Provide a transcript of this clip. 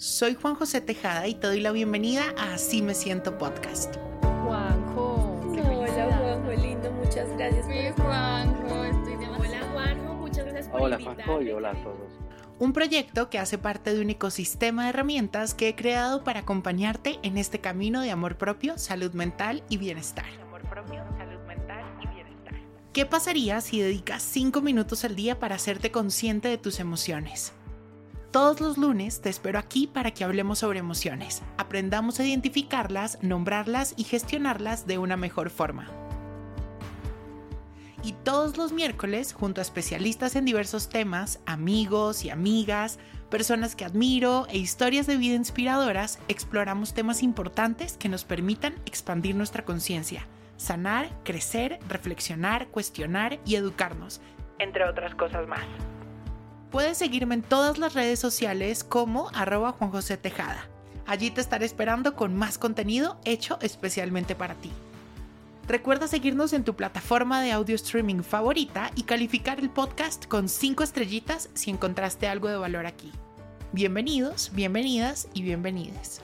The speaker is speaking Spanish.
Soy Juan José Tejada y te doy la bienvenida a Así me siento podcast. Juanjo. Hola Juanjo, lindo, muchas gracias. Sí, Juanjo, estoy demasiado. Hola Juanjo, muchas gracias por Hola. Juanjo y hola a todos. Un proyecto que hace parte de un ecosistema de herramientas que he creado para acompañarte en este camino de amor propio, salud mental y bienestar. Amor propio, salud mental y bienestar. ¿Qué pasaría si dedicas 5 minutos al día para hacerte consciente de tus emociones? Todos los lunes te espero aquí para que hablemos sobre emociones, aprendamos a identificarlas, nombrarlas y gestionarlas de una mejor forma. Y todos los miércoles, junto a especialistas en diversos temas, amigos y amigas, personas que admiro e historias de vida inspiradoras, exploramos temas importantes que nos permitan expandir nuestra conciencia, sanar, crecer, reflexionar, cuestionar y educarnos, entre otras cosas más. Puedes seguirme en todas las redes sociales como arroba Juan José Tejada. Allí te estaré esperando con más contenido hecho especialmente para ti. Recuerda seguirnos en tu plataforma de audio streaming favorita y calificar el podcast con 5 estrellitas si encontraste algo de valor aquí. Bienvenidos, bienvenidas y bienvenides.